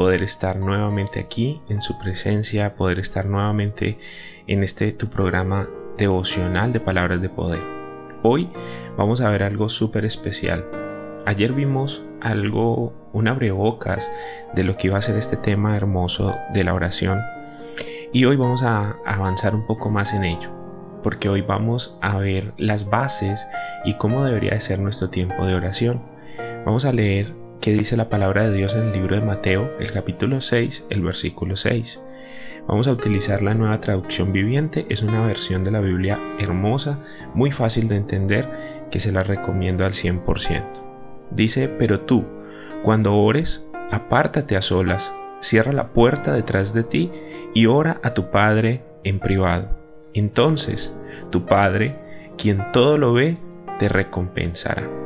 poder estar nuevamente aquí en su presencia, poder estar nuevamente en este tu programa devocional de palabras de poder. Hoy vamos a ver algo súper especial. Ayer vimos algo, un abrebocas de lo que iba a ser este tema hermoso de la oración y hoy vamos a avanzar un poco más en ello porque hoy vamos a ver las bases y cómo debería de ser nuestro tiempo de oración. Vamos a leer qué dice la palabra de Dios en el libro de Mateo, el capítulo 6, el versículo 6. Vamos a utilizar la nueva traducción viviente, es una versión de la Biblia hermosa, muy fácil de entender, que se la recomiendo al 100%. Dice, pero tú, cuando ores, apártate a solas, cierra la puerta detrás de ti y ora a tu Padre en privado. Entonces, tu Padre, quien todo lo ve, te recompensará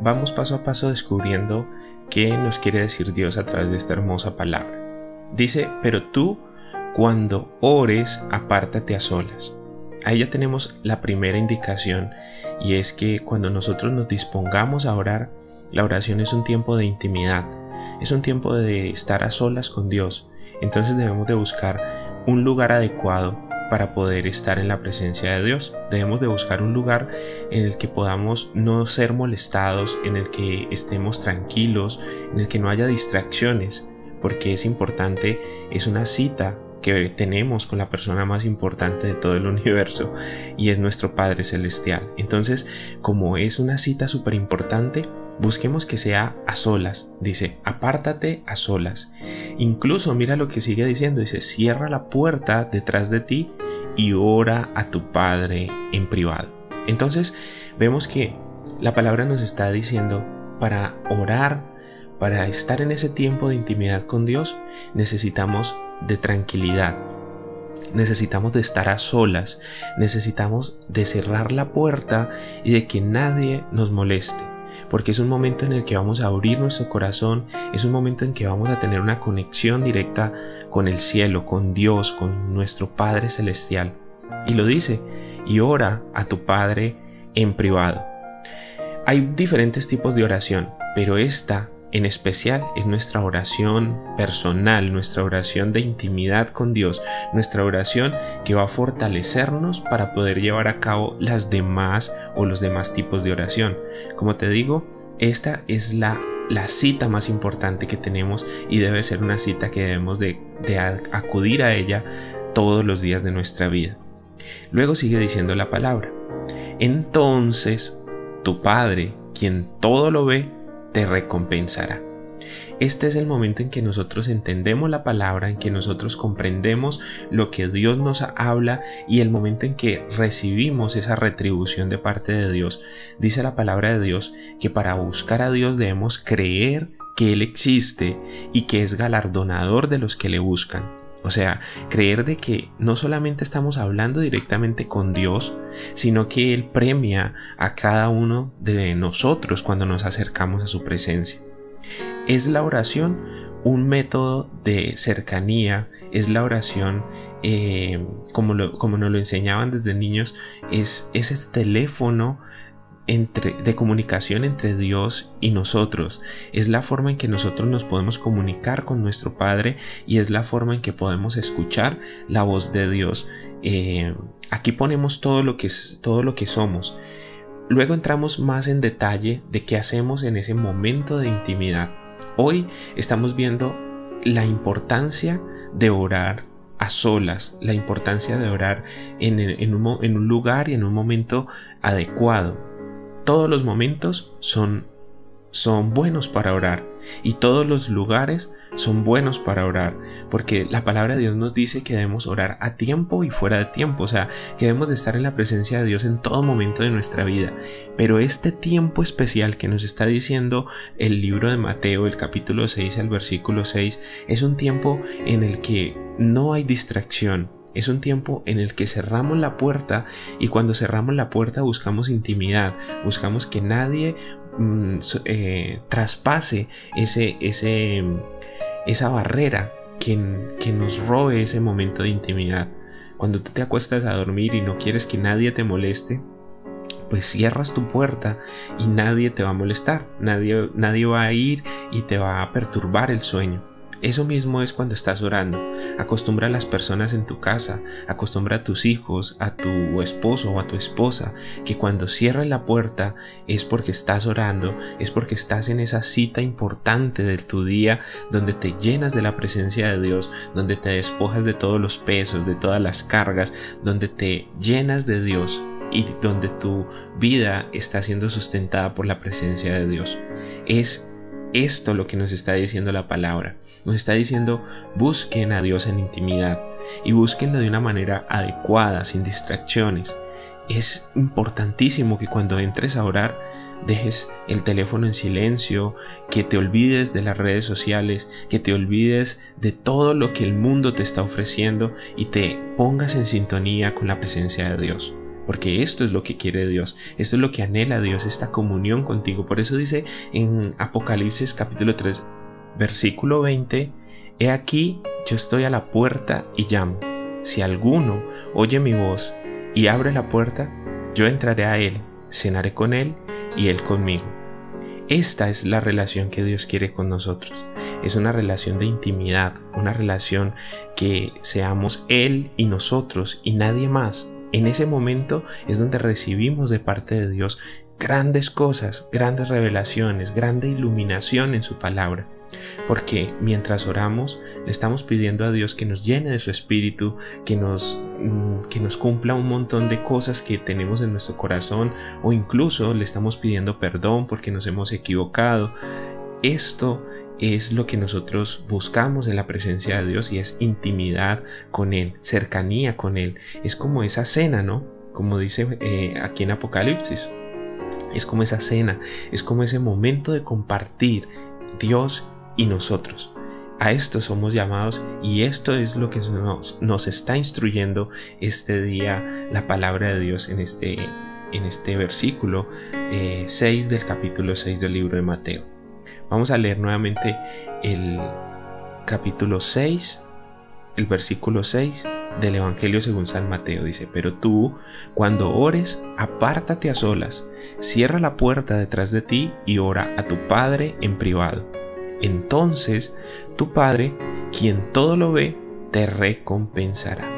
vamos paso a paso descubriendo qué nos quiere decir Dios a través de esta hermosa palabra. Dice, pero tú cuando ores, apártate a solas. Ahí ya tenemos la primera indicación y es que cuando nosotros nos dispongamos a orar, la oración es un tiempo de intimidad, es un tiempo de estar a solas con Dios. Entonces debemos de buscar un lugar adecuado para poder estar en la presencia de Dios. Debemos de buscar un lugar en el que podamos no ser molestados, en el que estemos tranquilos, en el que no haya distracciones, porque es importante, es una cita que tenemos con la persona más importante de todo el universo y es nuestro Padre Celestial. Entonces, como es una cita súper importante, busquemos que sea a solas. Dice, apártate a solas. Incluso mira lo que sigue diciendo, dice, cierra la puerta detrás de ti y ora a tu Padre en privado. Entonces, vemos que la palabra nos está diciendo para orar para estar en ese tiempo de intimidad con Dios necesitamos de tranquilidad, necesitamos de estar a solas, necesitamos de cerrar la puerta y de que nadie nos moleste. Porque es un momento en el que vamos a abrir nuestro corazón, es un momento en que vamos a tener una conexión directa con el cielo, con Dios, con nuestro Padre Celestial. Y lo dice, y ora a tu Padre en privado. Hay diferentes tipos de oración, pero esta en especial es nuestra oración personal, nuestra oración de intimidad con Dios, nuestra oración que va a fortalecernos para poder llevar a cabo las demás o los demás tipos de oración. Como te digo, esta es la, la cita más importante que tenemos y debe ser una cita que debemos de, acudir a ella todos los días de nuestra vida. Luego sigue diciendo la palabra. Entonces, tu Padre, quien todo lo ve, te recompensará. Este es el momento en que nosotros entendemos la palabra, en que nosotros comprendemos lo que Dios nos habla y el momento en que recibimos esa retribución de parte de Dios. Dice la palabra de Dios que para buscar a Dios debemos creer que Él existe y que es galardonador de los que le buscan. O sea, creer de que no solamente estamos hablando directamente con Dios, sino que Él premia a cada uno de nosotros cuando nos acercamos a su presencia. Es la oración un método de cercanía, es la oración eh, como, como nos lo enseñaban desde niños, es ese teléfono de comunicación entre Dios y nosotros. Es la forma en que nosotros nos podemos comunicar con nuestro Padre y es la forma en que podemos escuchar la voz de Dios. Eh, aquí ponemos todo lo, que, todo lo que somos. Luego entramos más en detalle de qué hacemos en ese momento de intimidad. Hoy estamos viendo la importancia de orar a solas, la importancia de orar en, un, en un lugar y en un momento adecuado todos los momentos son, son buenos para orar y todos los lugares son buenos para orar, porque la palabra de Dios nos dice que debemos orar a tiempo y fuera de tiempo, o sea, que debemos de estar en la presencia de Dios en todo momento de nuestra vida. Pero este tiempo especial que nos está diciendo el libro de Mateo, el capítulo 6 al versículo 6, es un tiempo en el que no hay distracción, es un tiempo en el que cerramos la puerta y cuando cerramos la puerta buscamos intimidad, buscamos que nadie mm, eh, traspase ese, esa barrera que, que nos robe ese momento de intimidad. Cuando tú te acuestas a dormir y no quieres que nadie te moleste, pues cierras tu puerta y nadie te va a molestar, nadie, nadie va a ir y te va a perturbar el sueño. Eso mismo es cuando estás orando. Acostumbra a las personas en tu casa, acostumbra a tus hijos, a tu esposo o a tu esposa, que cuando cierras la puerta es porque estás orando, es porque estás en esa cita importante de tu día donde te llenas de la presencia de Dios, donde te despojas de todos los pesos, de todas las cargas, donde te llenas de Dios y donde tu vida está siendo sustentada por la presencia de Dios. Es esto lo que nos está diciendo la palabra. Nos está diciendo busquen a Dios en intimidad y búsquenlo de una manera adecuada, sin distracciones. Es importantísimo que cuando entres a orar dejes el teléfono en silencio, que te olvides de las redes sociales, que te olvides de todo lo que el mundo te está ofreciendo y te pongas en sintonía con la presencia de Dios porque esto es lo que quiere Dios, esto es lo que anhela Dios, esta comunión contigo. Por eso dice en Apocalipsis capítulo 3, versículo 20, He aquí, yo estoy a la puerta y llamo. Si alguno oye mi voz y abre la puerta, yo entraré a él, cenaré con él y él conmigo. Esta es la relación que Dios quiere con nosotros. Es una relación de intimidad, una relación que seamos Él y nosotros y nadie más. En ese momento es donde recibimos de parte de Dios grandes cosas, grandes revelaciones, grande iluminación en su palabra. Porque mientras oramos, le estamos pidiendo a Dios que nos llene de su espíritu, que nos, mm, que nos cumpla un montón de cosas que tenemos en nuestro corazón o incluso le estamos pidiendo perdón porque nos hemos equivocado. Esto es lo que nosotros buscamos en la presencia de Dios y es intimidad con Él, cercanía con Él. Es como esa cena, ¿no? Como dice eh, aquí en Apocalipsis. Es como esa cena, es como ese momento de compartir Dios y nosotros. A esto somos llamados y esto es lo que nos, está instruyendo este día la palabra de Dios en este, en este versículo 6 eh, del capítulo 6 del libro de Mateo. Vamos a leer nuevamente el capítulo 6, el versículo 6 del Evangelio según San Mateo. Dice, pero tú, cuando ores, apártate a solas, cierra la puerta detrás de ti y ora a tu Padre en privado. Entonces, tu Padre, quien todo lo ve, te recompensará.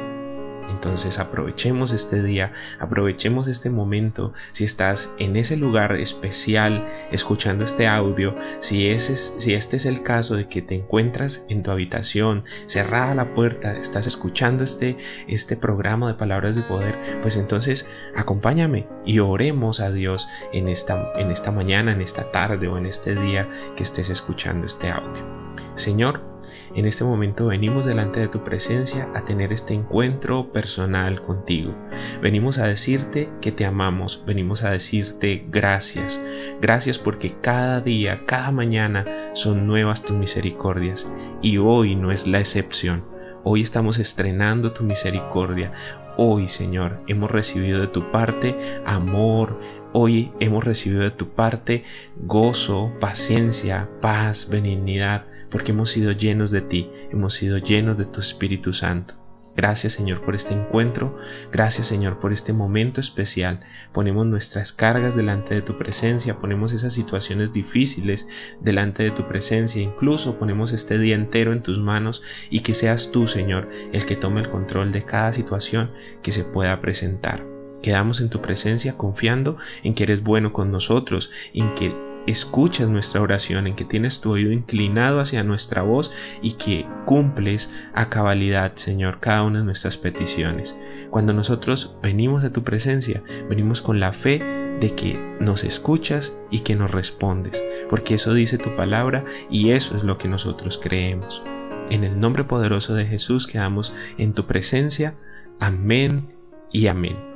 Entonces aprovechemos este día, aprovechemos este momento. Si estás en ese lugar especial escuchando este audio, si, este es el caso de que te encuentras en tu habitación, cerrada la puerta, estás escuchando este, este programa de palabras de poder, pues entonces acompáñame y oremos a Dios en esta, en esta mañana, en esta tarde o en este día que estés escuchando este audio. Señor, en este momento venimos delante de tu presencia a tener este encuentro personal contigo. Venimos a decirte que te amamos, venimos a decirte gracias. Gracias porque cada día, cada mañana son nuevas tus misericordias y hoy no es la excepción. Hoy estamos estrenando tu misericordia. Hoy, Señor, hemos recibido de tu parte amor, Hoy hemos recibido de tu parte gozo, paciencia, paz, benignidad, porque hemos sido llenos de ti, hemos sido llenos de tu Espíritu Santo. Gracias Señor por este encuentro, gracias Señor por este momento especial. Ponemos nuestras cargas delante de tu presencia, ponemos esas situaciones difíciles delante de tu presencia, incluso ponemos este día entero en tus manos y que seas tú Señor el que tome el control de cada situación que se pueda presentar. Quedamos en tu presencia confiando en que eres bueno con nosotros, en que escuchas nuestra oración, en que tienes tu oído inclinado hacia nuestra voz y que cumples a cabalidad, Señor, cada una de nuestras peticiones. Cuando nosotros venimos a tu presencia, venimos con la fe de que nos escuchas y que nos respondes, porque eso dice tu palabra y eso es lo que nosotros creemos. En el nombre poderoso de Jesús quedamos en tu presencia. Amén y amén.